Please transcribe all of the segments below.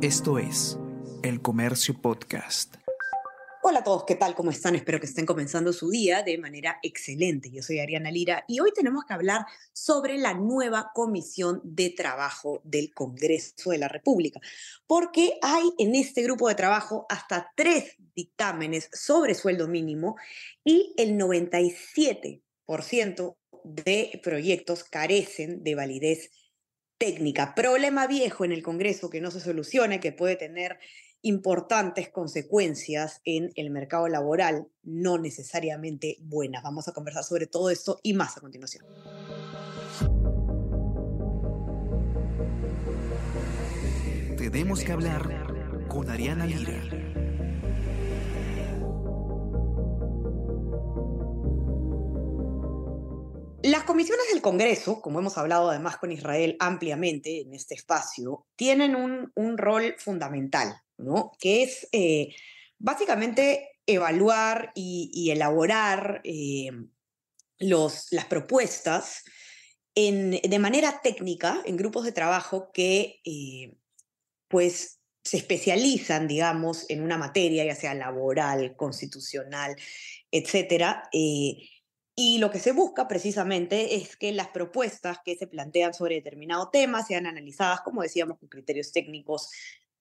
Esto es El Comercio Podcast. Hola a todos, ¿qué tal? ¿Cómo están? Espero que estén comenzando su día de manera excelente. Yo soy Ariana Lira y hoy tenemos que hablar sobre la nueva Comisión de Trabajo del Congreso de la República, porque hay en este grupo de trabajo hasta tres dictámenes sobre sueldo mínimo y el 97% de proyectos carecen de validez técnica. Problema viejo en el Congreso que no se solucione, que puede tener importantes consecuencias en el mercado laboral, no necesariamente buenas. Vamos a conversar sobre todo esto y más a continuación. Tenemos que hablar con Ariana Lira. Las comisiones del Congreso, como hemos hablado además con Israel ampliamente en este espacio, tienen un, rol fundamental, ¿no? Que es eh, básicamente evaluar y, elaborar eh, los, las propuestas de manera técnica en grupos de trabajo que eh, pues se especializan, digamos, en una materia, ya sea laboral, constitucional, etcétera, y lo que se busca precisamente es que las propuestas que se plantean sobre determinado tema sean analizadas, como decíamos, con criterios técnicos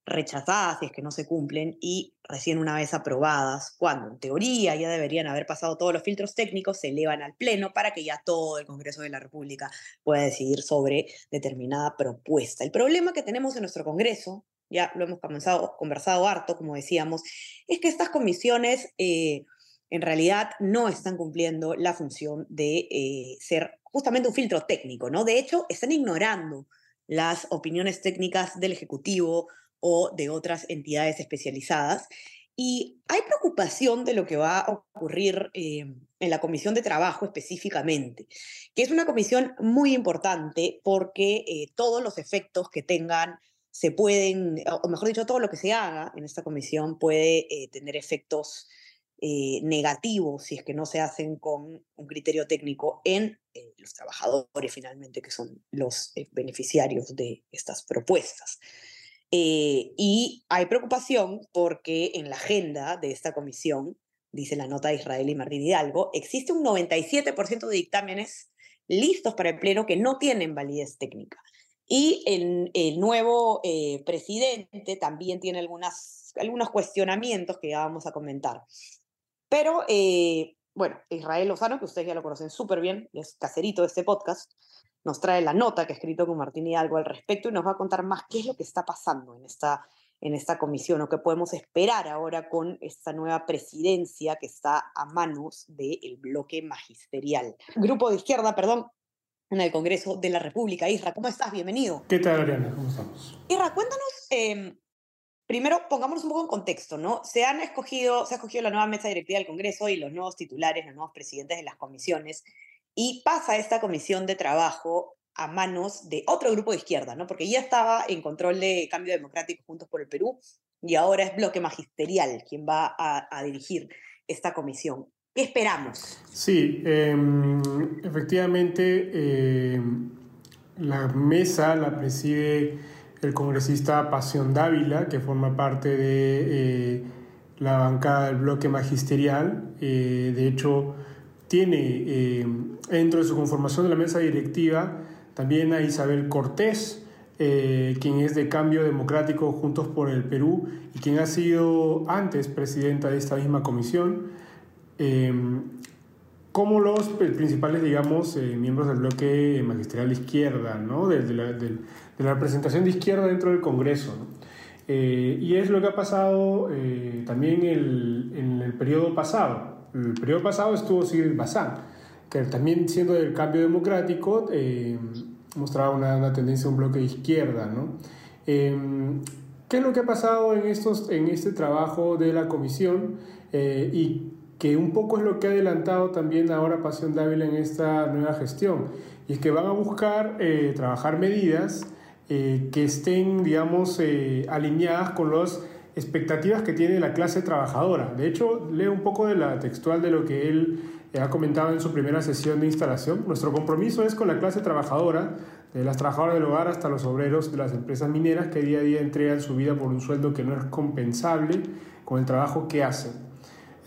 rechazadas si es que no se cumplen y recién una vez aprobadas, cuando en teoría ya deberían haber pasado todos los filtros técnicos, se elevan al Pleno para que ya todo el Congreso de la República pueda decidir sobre determinada propuesta. El problema que tenemos en nuestro Congreso, ya lo hemos comenzado, conversado harto, como decíamos, es que estas comisiones... Eh, en realidad no están cumpliendo la función de eh, ser justamente un filtro técnico, ¿no? De hecho, están ignorando las opiniones técnicas del Ejecutivo o de otras entidades especializadas. Y hay preocupación de lo que va a ocurrir eh, en la Comisión de Trabajo específicamente, que es una comisión muy importante porque eh, todos los efectos que tengan se pueden, o mejor dicho, todo lo que se haga en esta comisión puede tener efectos eh, negativos si es que no se hacen con un criterio técnico en eh, los trabajadores finalmente, que son los eh, beneficiarios de estas propuestas. y hay preocupación porque en la agenda de esta comisión, dice la nota de Israel y Martín Hidalgo, existe un 97% de dictámenes listos para el Pleno que no tienen validez técnica. Y el, el nuevo presidente también tiene algunas, algunos cuestionamientos que ya vamos a comentar. Pero, eh, bueno, Israel Lozano, que ustedes ya lo conocen súper bien, es caserito de este podcast, nos trae la nota que ha escrito con Martín Hidalgo al respecto y nos va a contar más qué es lo que está pasando en esta, en esta comisión o qué podemos esperar ahora con esta nueva presidencia que está a manos del bloque magisterial. Grupo de izquierda, perdón, en el Congreso de la República. Isra, ¿cómo estás? Bienvenido. ¿Qué tal, Ariana? ¿Cómo estamos? Isra, cuéntanos em, primero pongámonos un poco en contexto, ¿no? Se han escogido, se ha escogido la nueva mesa directiva del Congreso y los nuevos titulares, los nuevos presidentes de las comisiones, y pasa esta comisión de trabajo a manos de otro grupo de izquierda, ¿no? Porque ya estaba en control de Cambio Democrático Juntos por el Perú y ahora es bloque magisterial quien va a, dirigir esta comisión. ¿Qué esperamos? Sí, em, efectivamente, em, la mesa la preside el congresista Pasión Dávila, que forma parte de eh, la bancada del bloque magisterial. Eh, de hecho, tiene eh, dentro de su conformación de la mesa directiva también a Isabel Cortés, quien es de Cambio Democrático Juntos por el Perú y quien ha sido antes presidenta de esta misma comisión como los principales, digamos, miembros del bloque magisterial de izquierda, ¿no? de, la, de la representación de izquierda dentro del Congreso. Eh, y es lo que ha pasado eh, también el, en el periodo pasado. El periodo pasado estuvo Sigrid Bazán, que también siendo del cambio democrático eh, mostraba una, una, tendencia, un bloque de izquierda. ¿no? ¿Qué es lo que ha pasado en, estos, en este trabajo de la comisión? y que un poco es lo que ha adelantado también ahora Pasión Dávila en esta nueva gestión, y es que van a buscar trabajar medidas eh, que estén, digamos, eh, alineadas con las expectativas que tiene la clase trabajadora. De hecho, leo un poco de la textual de lo que él eh, ha comentado en su primera sesión de instalación. Nuestro compromiso es con la clase trabajadora de las trabajadoras del hogar hasta los obreros de las empresas mineras que día a día entregan su vida por un sueldo que no es compensable con el trabajo que hacen.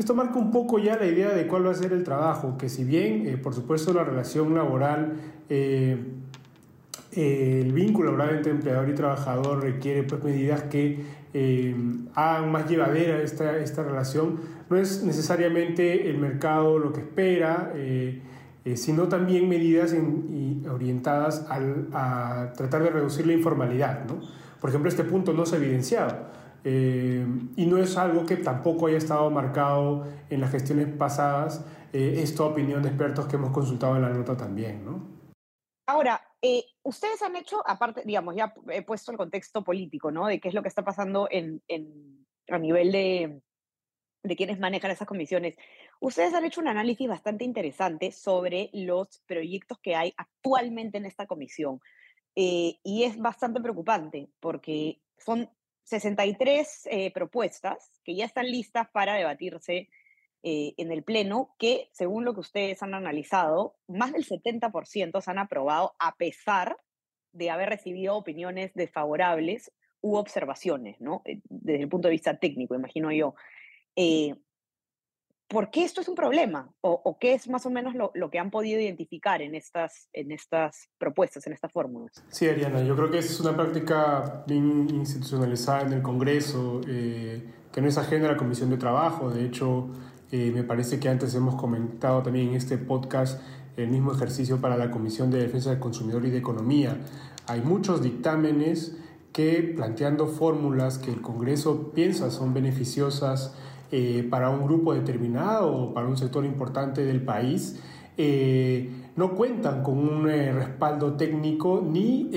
Esto marca un poco ya la idea de cuál va a ser el trabajo, que si bien, eh, por supuesto, la relación laboral, eh, eh, el vínculo laboral entre empleador y trabajador requiere pues, medidas que hagan más llevadera esta, esta relación, no es necesariamente el mercado lo que espera, sino también medidas orientadas a tratar de reducir la informalidad. ¿no? Por ejemplo, este punto no se ha evidenciado eh, y no es algo que tampoco haya estado marcado en las gestiones pasadas, eh, esta opinión de expertos que hemos consultado en la nota también. ¿no? Ahora, ustedes han hecho, aparte, digamos, ya he puesto el contexto político, ¿no? De qué es lo que está pasando en, en, a nivel de, de quienes manejan esas comisiones. Ustedes han hecho un análisis bastante interesante sobre los proyectos que hay actualmente en esta comisión. Eh, y es bastante preocupante porque son 63 eh, propuestas que ya están listas para debatirse eh, en el Pleno, que según lo que ustedes han analizado, más del 70% se han aprobado a pesar de haber recibido opiniones desfavorables u observaciones, ¿no? Desde el punto de vista técnico, imagino yo. Eh, ¿Por qué esto es un problema? ¿O, qué es más o menos lo, que han podido identificar en estas, en estas propuestas, en estas fórmulas? Sí, Ariana, yo creo que es una práctica bien institucionalizada en el Congreso, eh, que no es ajena a la Comisión de Trabajo. De hecho, eh, me parece que antes hemos comentado también en este podcast el mismo ejercicio para la Comisión de Defensa del Consumidor y de Economía. Hay muchos dictámenes que planteando fórmulas que el Congreso piensa son beneficiosas eh, para un grupo determinado o para un sector importante del país, eh, no cuentan con un eh, respaldo técnico ni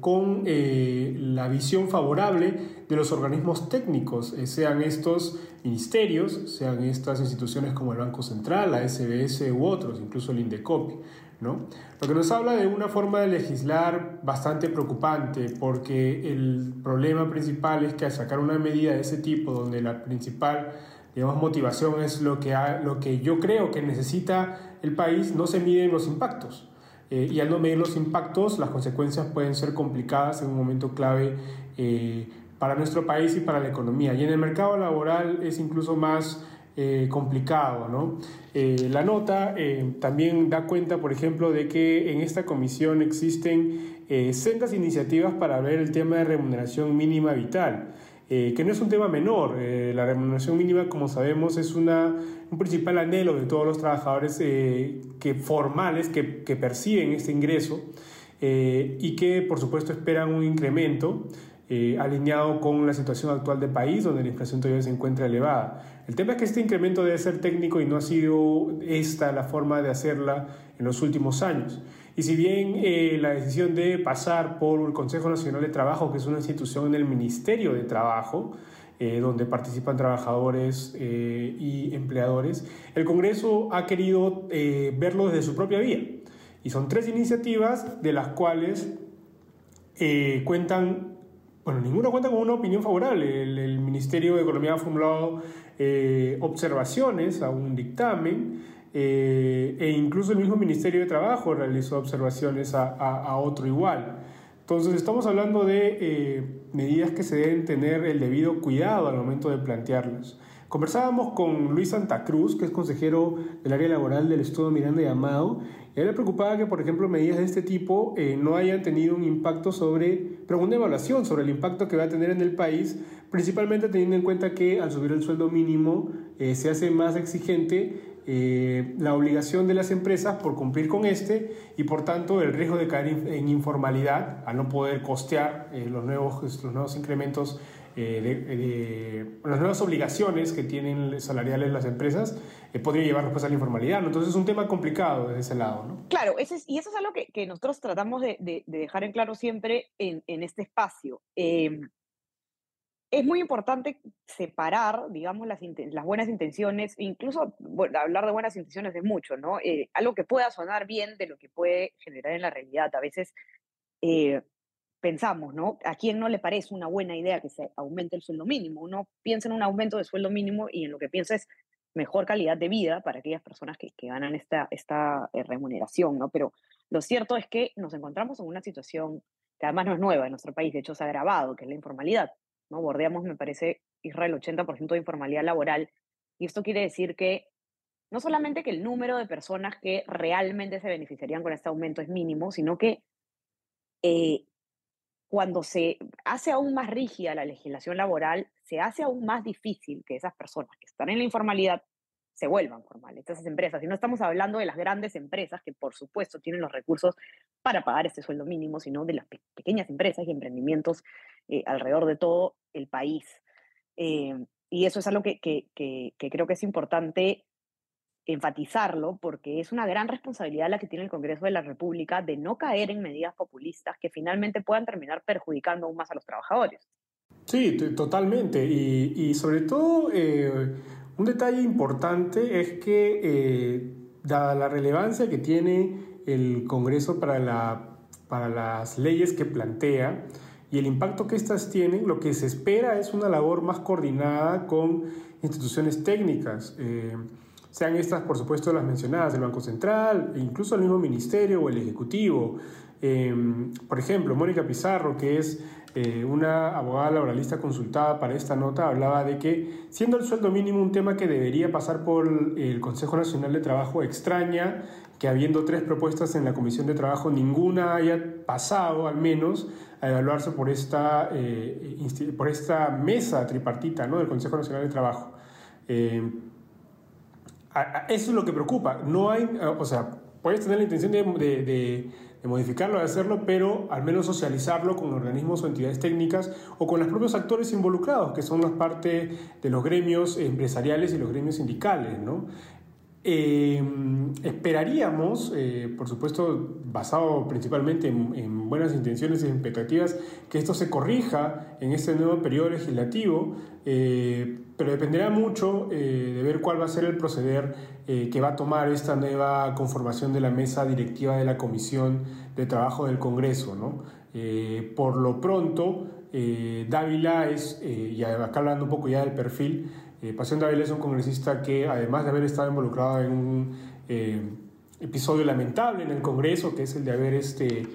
con la visión favorable de los organismos técnicos, sean estos ministerios, sean estas instituciones como el Banco Central, la SBS u otros, incluso el INDECOPI. ¿No? Lo que nos habla de una forma de legislar bastante preocupante, porque el problema principal es que al sacar una medida de ese tipo, donde la principal digamos, motivación es lo que, lo que yo creo que necesita el país, no se miden los impactos. Eh, y al no medir los impactos, las consecuencias pueden ser complicadas en un momento clave eh, para nuestro país y para la economía. Y en el mercado laboral es incluso más eh, complicado. ¿no? Eh, la nota eh, también da cuenta, por ejemplo, de que en esta comisión existen sendas iniciativas para ver el tema de remuneración mínima vital. que no es un tema menor. la remuneración mínima, como sabemos, es una, un principal anhelo de todos los trabajadores que, formales que, que, perciben este ingreso y que, por supuesto, esperan un incremento. Eh, alineado con la situación actual del país, donde la inflación todavía se encuentra elevada. El tema es que este incremento debe ser técnico y no ha sido esta la forma de hacerla en los últimos años. Y si bien eh, la decisión de pasar por el Consejo Nacional de Trabajo, que es una institución en el Ministerio de Trabajo, eh, donde participan trabajadores y empleadores, el Congreso ha querido verlo desde su propia vía. Y son tres iniciativas de las cuales cuentan bueno, ninguno cuenta con una opinión favorable. El, Ministerio de Economía ha formulado eh, observaciones a un dictamen eh, e incluso el mismo Ministerio de Trabajo realizó observaciones a, otro igual. Entonces estamos hablando de eh, medidas que se deben tener el debido cuidado al momento de plantearlas. Conversábamos con Luis Santa Cruz, que es consejero del área laboral del Estudio Miranda y Amado, y él le preocupaba que, por ejemplo, medidas de este tipo eh, no hayan tenido un impacto sobre, pero una evaluación sobre el impacto que va a tener en el país, principalmente teniendo en cuenta que al subir el sueldo mínimo eh, se hace más exigente eh, la obligación de las empresas por cumplir con este y por tanto el riesgo de caer en informalidad al no poder costear los, nuevos, los nuevos incrementos eh, de, las nuevas obligaciones que tienen salariales las empresas eh, podría llevar después a la informalidad. Entonces es un tema complicado desde ese lado. ¿no? Claro, ese es, y eso es algo que, que nosotros tratamos de, de, dejar en claro siempre en, en este espacio. Em, es muy importante separar, digamos, las, las buenas intenciones, incluso hablar de buenas intenciones es mucho, ¿no? Eh, algo que pueda sonar bien de lo que puede generar en la realidad. A veces pensamos, ¿no? ¿A quién no le parece una buena idea que se aumente el sueldo mínimo? Uno piensa en un aumento de sueldo mínimo y en lo que piensa es mejor calidad de vida para aquellas personas que, que ganan esta, esta eh, remuneración, ¿no? Pero lo cierto es que nos encontramos en una situación que además no es nueva en nuestro país, de hecho se ha agravado, que es la informalidad, ¿no? Bordeamos, me parece, Israel, 80% de informalidad laboral, y esto quiere decir que no solamente que el número de personas que realmente se beneficiarían con este aumento es mínimo, sino que eh, cuando se hace aún más rígida la legislación laboral, se hace aún más difícil que esas personas que están en la informalidad se vuelvan formales, estas empresas. Y no estamos hablando de las grandes empresas que, por supuesto, tienen los recursos para pagar este sueldo mínimo, sino de las pequeñas empresas y emprendimientos eh, alrededor de todo el país. Eh, y eso es algo que, que, que creo que es importante enfatizarlo porque es una gran responsabilidad la que tiene el Congreso de la República de no caer en medidas populistas que finalmente puedan terminar perjudicando aún más a los trabajadores. Sí, totalmente. Y, sobre todo, eh, un detalle importante es que, eh, dada la relevancia que tiene el Congreso para, la, para las leyes que plantea y el impacto que éstas tienen, lo que se espera es una labor más coordinada con instituciones técnicas. Eh, sean estas, por supuesto, las mencionadas, el Banco Central, e incluso el mismo Ministerio o el Ejecutivo. Em, por ejemplo, Mónica Pizarro, que es eh, una abogada laboralista consultada para esta nota, hablaba de que, siendo el sueldo mínimo un tema que debería pasar por el Consejo Nacional de Trabajo, extraña que habiendo tres propuestas en la Comisión de Trabajo, ninguna haya pasado al menos a evaluarse por esta, eh, por esta mesa tripartita ¿no? del Consejo Nacional de Trabajo. Eso es lo que preocupa. No hay, o sea, puedes tener la intención de, de, modificarlo, de hacerlo, pero al menos socializarlo con organismos o entidades técnicas o con los propios actores involucrados, que son las parte de los gremios empresariales y los gremios sindicales, ¿no? Eh, esperaríamos, eh, por supuesto, basado principalmente en, buenas intenciones y expectativas, que esto se corrija en este nuevo periodo legislativo, eh, pero dependerá mucho de ver cuál va a ser el proceder que va a tomar esta nueva conformación de la mesa directiva de la Comisión de Trabajo del Congreso. ¿no? por lo pronto, Dávila es, y acá hablando un poco ya del perfil, eh, Pasión Dávila es un congresista que, además de haber estado involucrado en un eh, episodio lamentable en el Congreso, que es el de haber, este,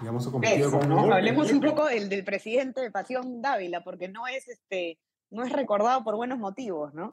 digamos, cometido con ¿no? Hablemos un poco del, del presidente de Pasión Dávila, porque no es este no es recordado por buenos motivos, ¿no?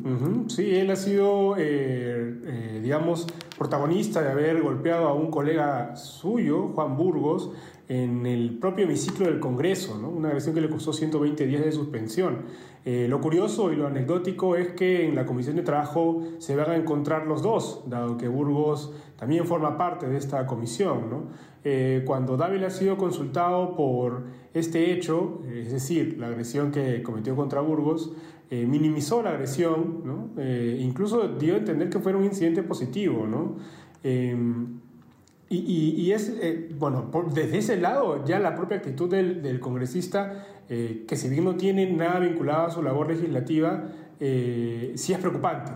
Sí, él ha sido, eh, digamos, protagonista de haber golpeado a un colega suyo, Juan Burgos, en el propio hemiciclo del Congreso, ¿no? una agresión que le costó 120 días de suspensión. Eh, lo curioso y lo anecdótico es que en la Comisión de Trabajo se van a encontrar los dos, dado que Burgos también forma parte de esta comisión. ¿no? Eh, cuando Dávila ha sido consultado por este hecho, es decir, la agresión que cometió contra Burgos, eh, minimizó la agresión, ¿no? incluso dio a entender que fuera un incidente positivo. ¿no? Y, es, eh, bueno, desde ese lado, ya la propia actitud del, congresista, eh, que si bien no tiene nada vinculado a su labor legislativa, eh, sí es preocupante.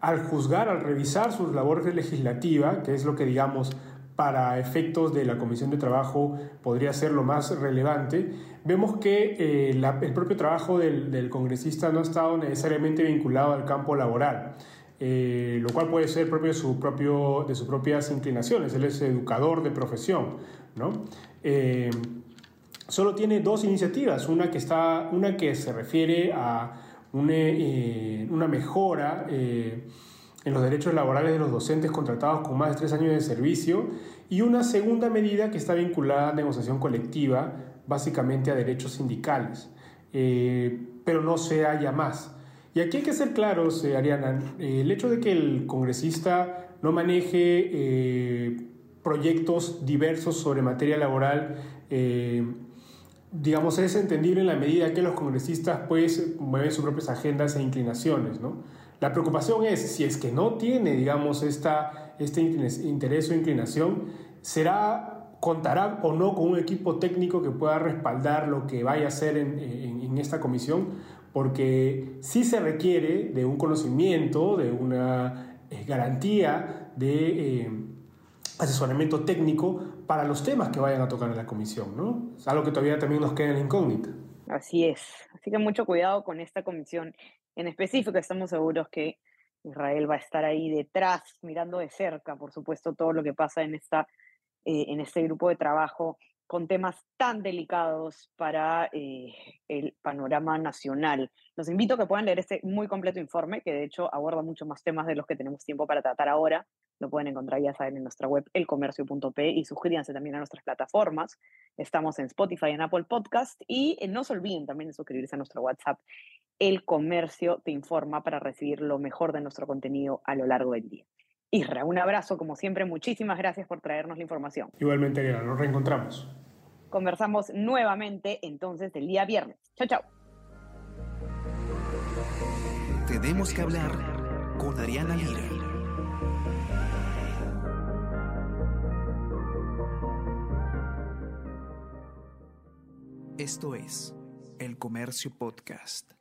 Al juzgar, al revisar su labor legislativa, que es lo que digamos para efectos de la Comisión de Trabajo podría ser lo más relevante, vemos que el propio trabajo del, del congresista no ha estado necesariamente vinculado al campo laboral. Eh, lo cual puede ser propio de, su propio, de sus propias inclinaciones. Él es educador de profesión, ¿no? Eh, solo tiene dos iniciativas, una que, está, una que se refiere a una, eh, una mejora en los derechos laborales de los docentes contratados con más de tres años de servicio y una segunda medida que está vinculada a negociación colectiva, básicamente a derechos sindicales, pero no se haya más. Y aquí hay que ser claros, eh, Ariana, eh, el hecho de que el congresista no maneje eh, proyectos diversos sobre materia laboral, digamos, es entendible en la medida que los congresistas pues mueven sus propias agendas e inclinaciones, ¿no? La preocupación es, si es que no tiene, digamos, esta, este interés o inclinación, será, contará o no con un equipo técnico que pueda respaldar lo que vaya a hacer en, en esta comisión, porque sí se requiere de un conocimiento, de una eh, garantía de eh, asesoramiento técnico para los temas que vayan a tocar en la comisión, ¿no? Es algo que todavía también nos queda en la incógnita. Así es. Así que mucho cuidado con esta comisión en específico. Estamos seguros que Israel va a estar ahí detrás, mirando de cerca, por supuesto, todo lo que pasa en, esta, eh, en este grupo de trabajo con temas tan delicados para eh, el panorama nacional. Los invito a que puedan leer este muy completo informe, que de hecho aborda mucho más temas de los que tenemos tiempo para tratar ahora. Lo pueden encontrar, ya saben, en nuestra web elcomercio.p y suscríbanse también a nuestras plataformas. Estamos en Spotify, en Apple Podcast y eh, no se olviden también de suscribirse a nuestro WhatsApp. El Comercio te informa para recibir lo mejor de nuestro contenido a lo largo del día. Isra, un abrazo, como siempre, muchísimas gracias por traernos la información. Igualmente, Ariana, nos reencontramos. Conversamos nuevamente entonces el día viernes. Chao, chao. Tenemos que hablar con Ariana Lira. Esto es El Comercio Podcast.